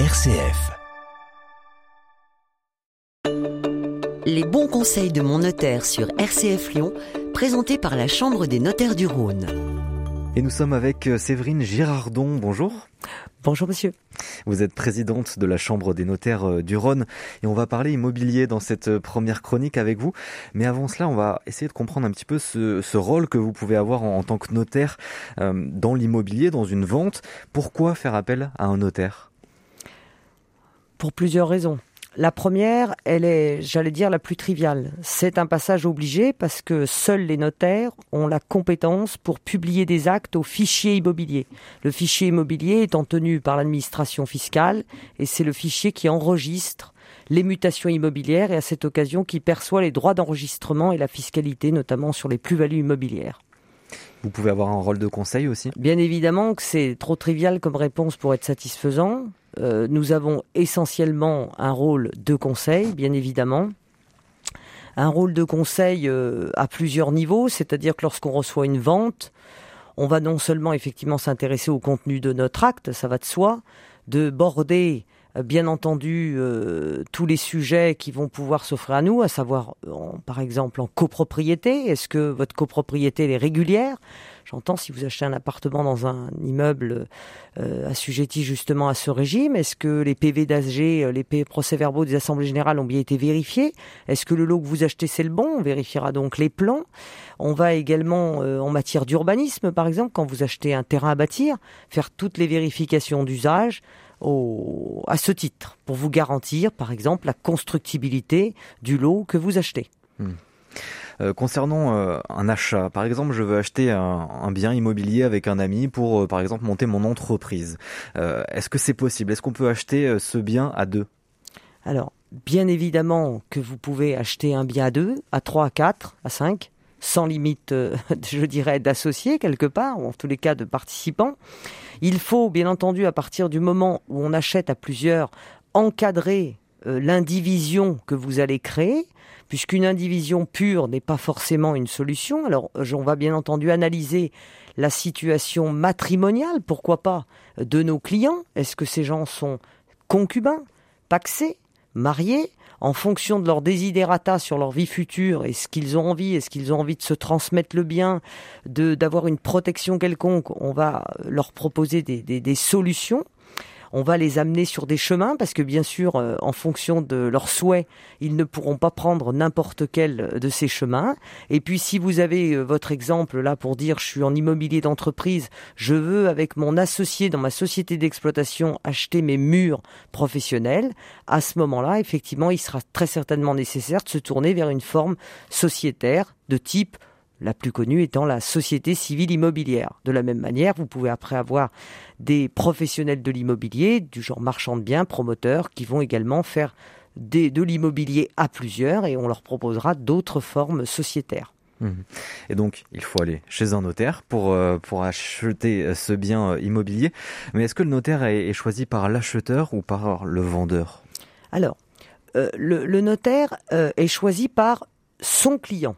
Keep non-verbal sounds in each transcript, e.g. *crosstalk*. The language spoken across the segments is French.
RCF. Les bons conseils de mon notaire sur RCF Lyon, présentés par la Chambre des notaires du Rhône. Et nous sommes avec euh, Séverine Girardon. Bonjour. Bonjour monsieur. Vous êtes présidente de la Chambre des notaires euh, du Rhône et on va parler immobilier dans cette euh, première chronique avec vous. Mais avant cela, on va essayer de comprendre un petit peu ce, rôle que vous pouvez avoir en, tant que notaire dans l'immobilier, dans une vente. Pourquoi faire appel à un notaire? Pour plusieurs raisons. La première, elle est, j'allais dire, la plus triviale. C'est un passage obligé parce que seuls les notaires ont la compétence pour publier des actes au fichier immobilier. Le fichier immobilier étant tenu par l'administration fiscale et c'est le fichier qui enregistre les mutations immobilières et à cette occasion qui perçoit les droits d'enregistrement et la fiscalité, notamment sur les plus-values immobilières. Vous pouvez avoir un rôle de conseil aussi? Bien évidemment que c'est trop trivial comme réponse pour être satisfaisant. Euh, nous avons essentiellement un rôle de conseil, bien évidemment. Un rôle de conseil euh, à plusieurs niveaux, c'est-à-dire que lorsqu'on reçoit une vente, on va non seulement effectivement s'intéresser au contenu de notre acte, ça va de soi, de border euh, bien entendu tous les sujets qui vont pouvoir s'offrir à nous, à savoir par exemple en copropriété, est-ce que votre copropriété est régulière? J'entends si vous achetez un appartement dans un immeuble euh, assujetti justement à ce régime, est-ce que les PV d'ASG, euh, les procès-verbaux des assemblées générales ont bien été vérifiés? Est-ce que le lot que vous achetez c'est le bon? On vérifiera donc les plans. On va également euh, en matière d'urbanisme par exemple, quand vous achetez un terrain à bâtir, faire toutes les vérifications d'usage à ce titre, pour vous garantir par exemple la constructibilité du lot que vous achetez. Hmm. Euh, concernant euh, un achat, par exemple, je veux acheter un, bien immobilier avec un ami pour, euh, par exemple, monter mon entreprise. Est-ce que c'est possible? Est-ce qu'on peut acheter ce bien à deux? Alors, bien évidemment que vous pouvez acheter un bien à deux, à trois, à quatre, à cinq, sans limite, *laughs* je dirais, d'associés quelque part, ou en tous les cas de participants. Il faut, bien entendu, à partir du moment où on achète à plusieurs, encadrer l'indivision que vous allez créer puisqu'une indivision pure n'est pas forcément une solution. Alors, on va bien entendu analyser la situation matrimoniale, pourquoi pas, de nos clients. Est-ce que ces gens sont concubins, paxés, mariés en fonction de leurs désiderata sur leur vie future, est-ce qu'ils ont envie, est-ce qu'ils ont envie de se transmettre le bien, d'avoir une protection quelconque, on va leur proposer des solutions on va les amener sur des chemins parce que bien sûr, euh, en fonction de leurs souhaits, ils ne pourront pas prendre n'importe quel de ces chemins. Et puis si vous avez euh, votre exemple là pour dire je suis en immobilier d'entreprise, je veux avec mon associé dans ma société d'exploitation acheter mes murs professionnels, à ce moment-là, effectivement, il sera très certainement nécessaire de se tourner vers une forme sociétaire de type la plus connue étant la société civile immobilière. De la même manière, vous pouvez après avoir des professionnels de l'immobilier, du genre marchand de biens, promoteurs, qui vont également faire de l'immobilier à plusieurs et on leur proposera d'autres formes sociétaires. Mmh. Et donc, il faut aller chez un notaire pour, euh, pour acheter euh, ce bien euh, immobilier. Mais est-ce que le notaire est, choisi par l'acheteur ou par le vendeur? Alors, le, notaire est choisi par son client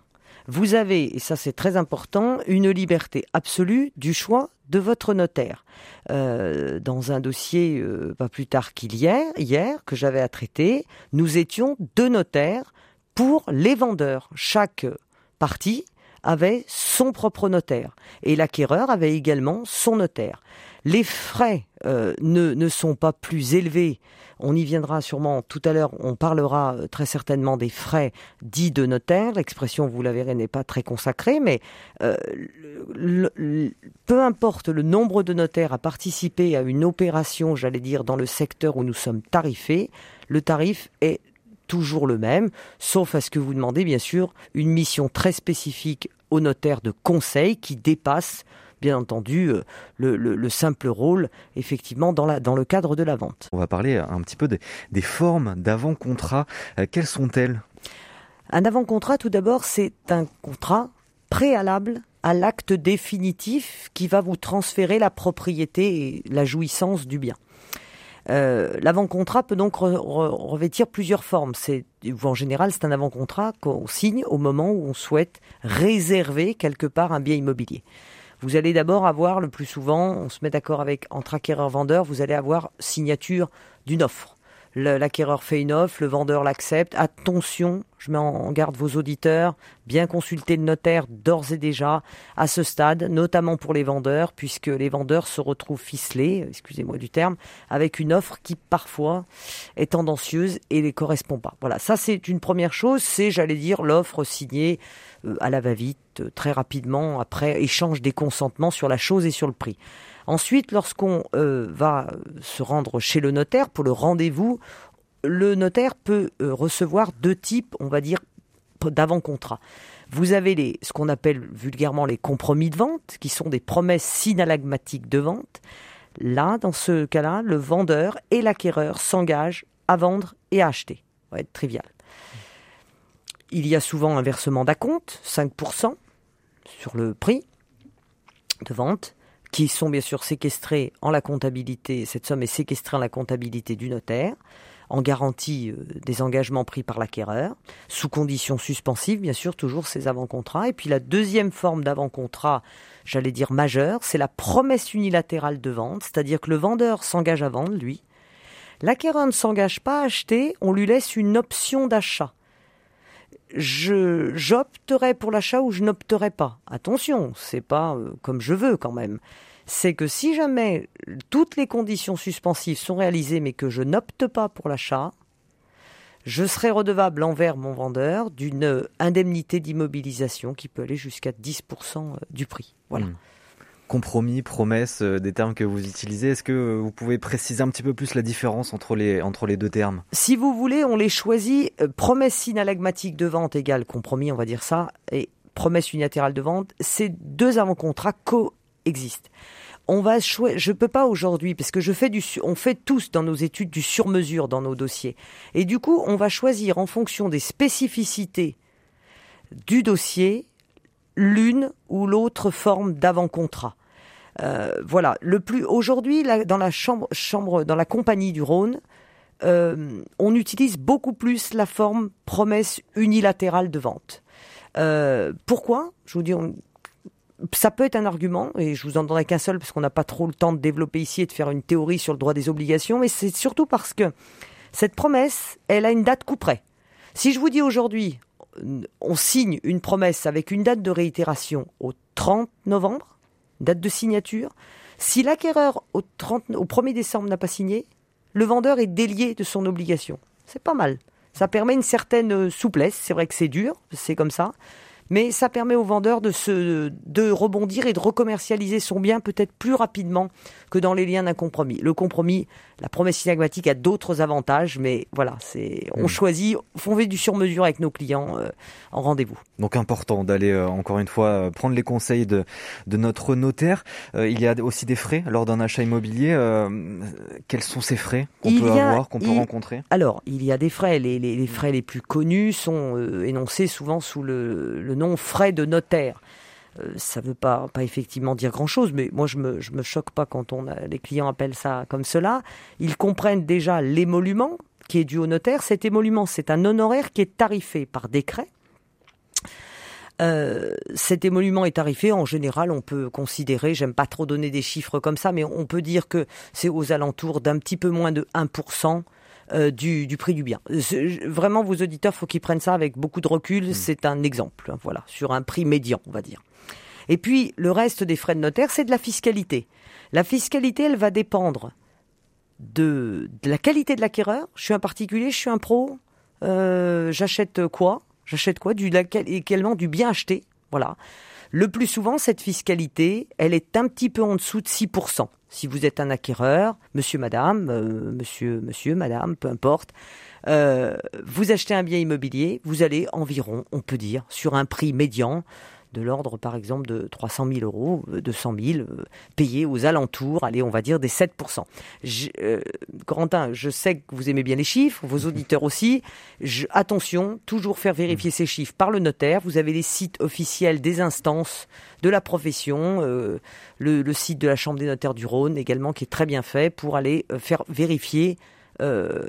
vous avez, et ça c'est très important, une liberté absolue du choix de votre notaire. Euh, dans un dossier euh, pas plus tard qu'hier, hier, que j'avais à traiter, nous étions deux notaires pour les vendeurs. Chaque partie avait son propre notaire et l'acquéreur avait également son notaire. Les frais euh, ne, ne sont pas plus élevés on y viendra sûrement tout à l'heure. On parlera euh, très certainement des frais dits de notaire. L'expression, vous la verrez, n'est pas très consacrée, mais euh, peu importe le nombre de notaires à participer à une opération, j'allais dire, dans le secteur où nous sommes tarifés, le tarif est toujours le même, sauf à ce que vous demandez, bien sûr, une mission très spécifique au notaire de conseil qui dépasse bien entendu euh, le, simple rôle effectivement dans, la, dans le cadre de la vente. On va parler un petit peu des, des formes d'avant-contrat. Euh, quelles sont-elles? Un avant-contrat, tout d'abord, c'est un contrat préalable à l'acte définitif qui va vous transférer la propriété et la jouissance du bien. Euh, l'avant-contrat peut donc revêtir plusieurs formes. C'est, en général, c'est un avant-contrat qu'on signe au moment où on souhaite réserver quelque part un bien immobilier. Vous allez d'abord avoir, le plus souvent, on se met d'accord avec entre acquéreur-vendeur, vous allez avoir signature d'une offre l'acquéreur fait une offre, le vendeur l'accepte. Attention, je mets en garde vos auditeurs, bien consulter le notaire d'ores et déjà à ce stade, notamment pour les vendeurs, puisque les vendeurs se retrouvent ficelés, excusez-moi du terme, avec une offre qui parfois est tendancieuse et ne correspond pas. Voilà, ça c'est une première chose, c'est, j'allais dire, l'offre signée euh, à la va-vite, euh, très rapidement, après échange des consentements sur la chose et sur le prix. Ensuite, lorsqu'on euh, va se rendre chez le notaire pour le rendez-vous, le notaire peut euh, recevoir deux types, on va dire, d'avant-contrat. Vous avez les, ce qu'on appelle vulgairement les compromis de vente, qui sont des promesses synalagmatiques de vente. Là, dans ce cas-là, le vendeur et l'acquéreur s'engagent à vendre et à acheter. Ça va être trivial. Il y a souvent un versement d'acompte, 5% sur le prix de vente qui sont bien sûr séquestrés en la comptabilité, cette somme est séquestrée en la comptabilité du notaire, en garantie euh, des engagements pris par l'acquéreur, sous conditions suspensives, bien sûr, toujours ces avant-contrats. Et puis la deuxième forme d'avant-contrat, j'allais dire majeure, c'est la promesse unilatérale de vente, c'est-à-dire que le vendeur s'engage à vendre, lui. L'acquéreur ne s'engage pas à acheter, on lui laisse une option d'achat j'opterai pour l'achat ou je n'opterai pas. Attention, c'est pas euh, comme je veux quand même. C'est que si jamais toutes les conditions suspensives sont réalisées mais que je n'opte pas pour l'achat, je serai redevable envers mon vendeur d'une indemnité d'immobilisation qui peut aller jusqu'à 10% euh, du prix. Voilà. Hmm compromis, promesse, euh, des termes que vous utilisez. Est-ce que vous pouvez préciser un petit peu plus la différence entre les, entre les deux termes? Si vous voulez, on les choisit. Euh, promesse synalagmatique de vente égale compromis, on va dire ça, et promesse unilatérale de vente. Ces deux avant-contrats coexistent. On va je peux pas aujourd'hui parce que je fais du on fait tous dans nos études du sur-mesure dans nos dossiers. Et du coup, on va choisir en fonction des spécificités du dossier l'une ou l'autre forme d'avant-contrat. Euh, voilà. Le plus aujourd'hui, dans la chambre, chambre, dans la compagnie du Rhône, euh, on utilise beaucoup plus la forme promesse unilatérale de vente. Euh, pourquoi? Je vous dis, ça peut être un argument, et je vous en donnerai qu'un seul parce qu'on n'a pas trop le temps de développer ici et de faire une théorie sur le droit des obligations, mais c'est surtout parce que cette promesse, elle a une date coup près. Si je vous dis aujourd'hui, on signe une promesse avec une date de réitération au 30 novembre, date de signature. Si l'acquéreur au, 1er décembre n'a pas signé, le vendeur est délié de son obligation. C'est pas mal. Ça permet une certaine souplesse. C'est vrai que c'est dur, c'est comme ça mais ça permet au vendeur de, se, de rebondir et de recommercialiser son bien peut-être plus rapidement que dans les liens d'un compromis. Le compromis, la promesse synagmatique a d'autres avantages, mais voilà, c'est on hmm. choisit, on fait du sur-mesure avec nos clients euh, en rendez-vous. Donc important d'aller euh, encore une fois euh, prendre les conseils de, de notre notaire. il y a aussi des frais lors d'un achat immobilier. quels sont ces frais qu'on peut avoir, qu'on peut rencontrer? Alors, il y a des frais. Les, les, les frais les plus connus sont énoncés souvent sous le, le non frais de notaire. Euh, ça ne veut pas, effectivement dire grand-chose, mais moi je me, je me choque pas quand les clients appellent ça comme cela. Ils comprennent déjà l'émolument qui est dû au notaire. Cet émolument, c'est un honoraire qui est tarifé par décret. Euh, cet émolument est tarifé. En général, on peut considérer, j'aime pas trop donner des chiffres comme ça, mais on peut dire que c'est aux alentours d'un petit peu moins de 1% euh, du, prix du bien. Vraiment, vos auditeurs, faut qu'ils prennent ça avec beaucoup de recul. Hmm. C'est un exemple, hein, voilà, sur un prix médian, on va dire. Et puis, le reste des frais de notaire, c'est de la fiscalité. La fiscalité, elle va dépendre de, la qualité de l'acquéreur. Je suis un particulier, je suis un pro. Euh, j'achète quoi? J'achète quoi? Du, Également du bien acheté. Voilà. Le plus souvent, cette fiscalité, elle est un petit peu en dessous de 6%. Si vous êtes un acquéreur, monsieur, madame, euh, monsieur, monsieur, madame, peu importe, euh, vous achetez un bien immobilier, vous allez environ, on peut dire, sur un prix médian de l'ordre, par exemple, de 300 000 euros, 200 000, euh, payés aux alentours, allez, on va dire des 7 je, euh, Corentin, je sais que vous aimez bien les chiffres, vos *laughs* auditeurs aussi. attention, toujours faire vérifier ces chiffres par le notaire. Vous avez les sites officiels des instances de la profession, euh, le, le, site de la Chambre des notaires du Rhône également, qui est très bien fait pour aller faire vérifier euh,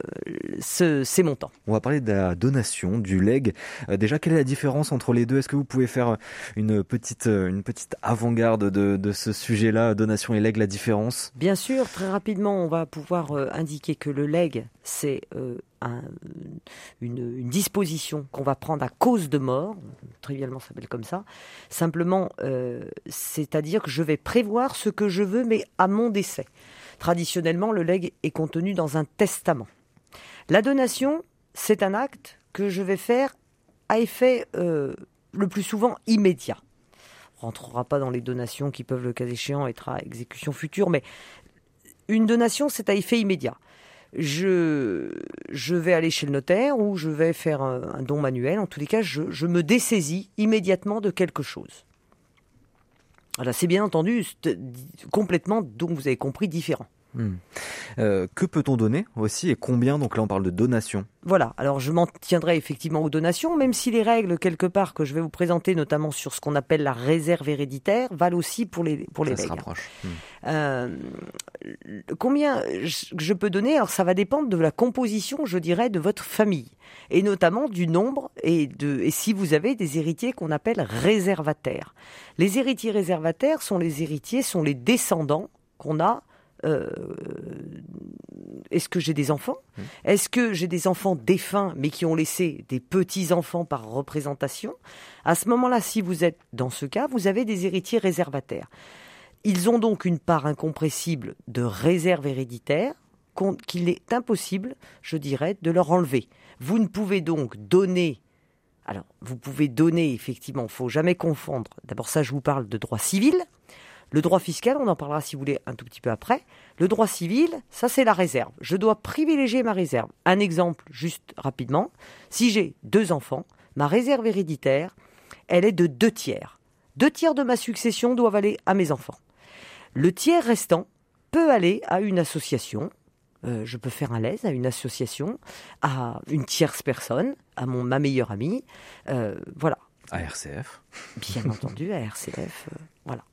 ces montants. On va parler de la donation, du leg. Euh, déjà, quelle est la différence entre les deux? Est-ce que vous pouvez faire une petite, une petite avant-garde de, de, ce sujet-là, donation et leg, la différence? Bien sûr, très rapidement, on va pouvoir indiquer que le leg, c'est une, une, disposition qu'on va prendre à cause de mort, trivialement ça s'appelle comme ça, simplement, c'est-à-dire que je vais prévoir ce que je veux, mais à mon décès. Traditionnellement, le legs est contenu dans un testament. La donation, c'est un acte que je vais faire à effet euh, le plus souvent immédiat. On rentrera pas dans les donations qui peuvent, le cas échéant, être à exécution future, mais une donation, c'est à effet immédiat. Je, je vais aller chez le notaire ou je vais faire un, don manuel. En tous les cas, je, je me dessaisis immédiatement de quelque chose. Voilà, c'est bien entendu complètement, donc vous avez compris, différent. Hmm. Euh, que peut-on donner aussi et combien? Donc là, on parle de donation. Voilà. Alors, je m'en tiendrai effectivement aux donations, même si les règles quelque part que je vais vous présenter, notamment sur ce qu'on appelle la réserve héréditaire, valent aussi pour les pour les ça Se rapproche. Hmm. Euh, combien je peux donner? Alors, ça va dépendre de la composition, je dirais, de votre famille et notamment du nombre et de et si vous avez des héritiers qu'on appelle réservataires. Les héritiers réservataires sont les héritiers, sont les descendants qu'on a euh, est-ce que j'ai des enfants mmh. Est-ce que j'ai des enfants défunts mais qui ont laissé des petits-enfants par représentation À ce moment-là, si vous êtes dans ce cas, vous avez des héritiers réservataires. Ils ont donc une part incompressible de réserve héréditaire qu'il est impossible, je dirais, de leur enlever. Vous ne pouvez donc donner alors, vous pouvez donner, effectivement, il faut jamais confondre. D'abord, ça, je vous parle de droit civil. Le droit fiscal, on en parlera si vous voulez un tout petit peu après. Le droit civil, ça c'est la réserve. Je dois privilégier ma réserve. Un exemple, juste rapidement. Si j'ai deux enfants, ma réserve héréditaire, elle est de deux tiers. Deux tiers de ma succession doivent aller à mes enfants. Le tiers restant peut aller à une association. Euh, je peux faire un lèse à une association, à une tierce personne, à mon, ma meilleure amie. Euh, voilà. À RCF. Bien entendu, à RCF. Euh, voilà.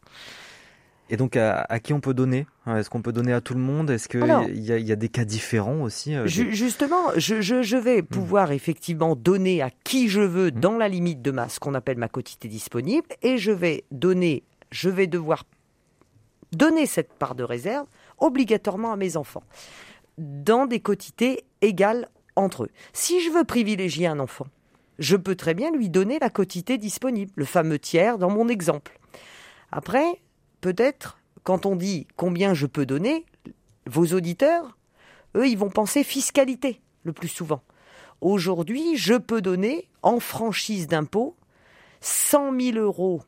Et donc, à, qui on peut donner hein, Est-ce qu'on peut donner à tout le monde Est-ce qu'il y, y, a des cas différents aussi euh, Justement, je, je, vais hmm. pouvoir effectivement donner à qui je veux hmm. dans la limite de ma, ce qu'on appelle ma quotité disponible, et je vais donner, je vais devoir donner cette part de réserve obligatoirement à mes enfants, dans des quotités égales entre eux. Si je veux privilégier un enfant, je peux très bien lui donner la quotité disponible, le fameux tiers dans mon exemple. Après, peut-être, quand on dit combien je peux donner, vos auditeurs, eux, ils vont penser fiscalité le plus souvent. Aujourd'hui, je peux donner en franchise d'impôt 100 000 euros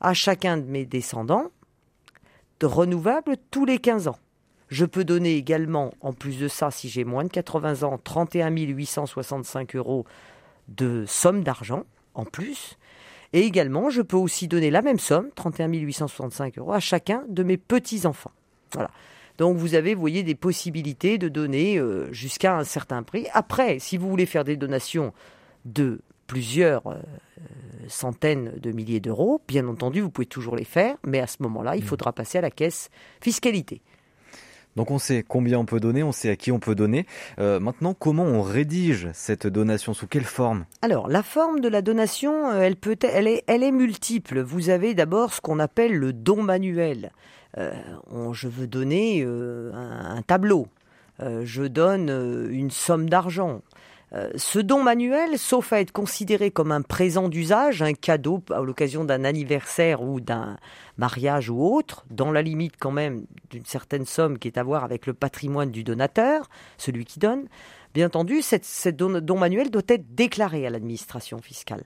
à chacun de mes descendants, de renouvelables tous les 15 ans. Je peux donner également, en plus de ça, si j'ai moins de 80 ans, 31 865 euros de somme d'argent en plus. Et également, je peux aussi donner la même somme, 31 865 euros, à chacun de mes petits-enfants. Voilà. Donc vous avez, vous voyez, des possibilités de donner euh, jusqu'à un certain prix. Après, si vous voulez faire des donations de plusieurs euh, centaines de milliers d'euros, bien entendu, vous pouvez toujours les faire, mais à ce moment-là, il mmh. faudra passer à la caisse fiscalité. Donc on sait combien on peut donner, on sait à qui on peut donner. Euh, maintenant, comment on rédige cette donation? Sous quelle forme? Alors, la forme de la donation, euh, elle, peut, elle, est, elle est multiple. Vous avez d'abord ce qu'on appelle le don manuel. Euh, je veux donner un, tableau. je donne une somme d'argent. Euh, ce don manuel, sauf à être considéré comme un présent d'usage, un cadeau à l'occasion d'un anniversaire ou d'un mariage ou autre, dans la limite quand même d'une certaine somme qui est à voir avec le patrimoine du donateur, celui qui donne, bien entendu, ce don, manuel doit être déclaré à l'administration fiscale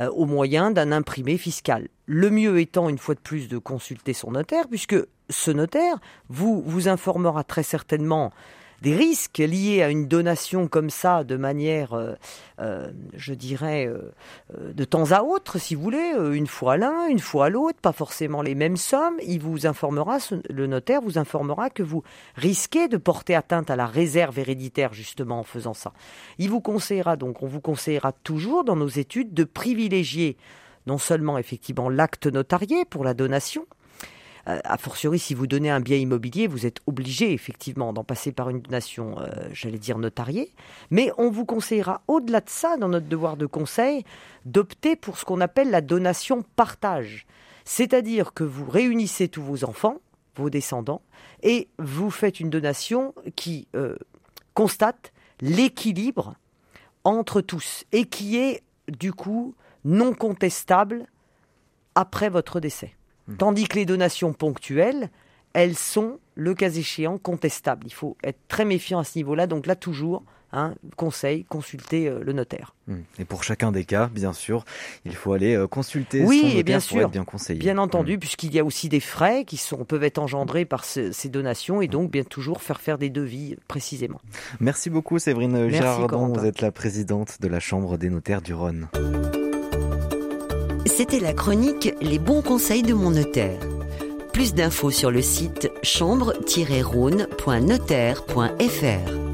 euh, au moyen d'un imprimé fiscal. Le mieux étant, une fois de plus, de consulter son notaire, puisque ce notaire vous, vous informera très certainement des risques liés à une donation comme ça, de manière, euh, euh, je dirais, euh, de temps à autre, si vous voulez, une fois l'un, une fois l'autre, pas forcément les mêmes sommes. Il vous informera, le notaire vous informera que vous risquez de porter atteinte à la réserve héréditaire justement en faisant ça. Il vous conseillera donc, on vous conseillera toujours dans nos études de privilégier non seulement effectivement l'acte notarié pour la donation, a fortiori, si vous donnez un bien immobilier, vous êtes obligé effectivement d'en passer par une donation, euh, j'allais dire notariée. Mais on vous conseillera, au-delà de ça, dans notre devoir de conseil, d'opter pour ce qu'on appelle la donation partage. C'est-à-dire que vous réunissez tous vos enfants, vos descendants, et vous faites une donation qui euh, constate l'équilibre entre tous et qui est du coup non contestable après votre décès. Hmm. Tandis que les donations ponctuelles, elles sont, le cas échéant, contestables. Il faut être très méfiant à ce niveau-là. Donc là, toujours, hein, conseil, consulter euh, le notaire. Hmm. Et pour chacun des cas, bien sûr, il faut aller euh, consulter oui, son notaire et bien sûr, bien conseillé. Bien entendu, hmm. puisqu'il y a aussi des frais qui sont, peuvent être engendrés par ces donations et donc bien toujours faire faire des devis précisément. Merci beaucoup Séverine Girardon, vous êtes la présidente de la Chambre des notaires du Rhône. C'était la chronique Les bons conseils de mon notaire. Plus d'infos sur le site chambre-rhône.notaire.fr.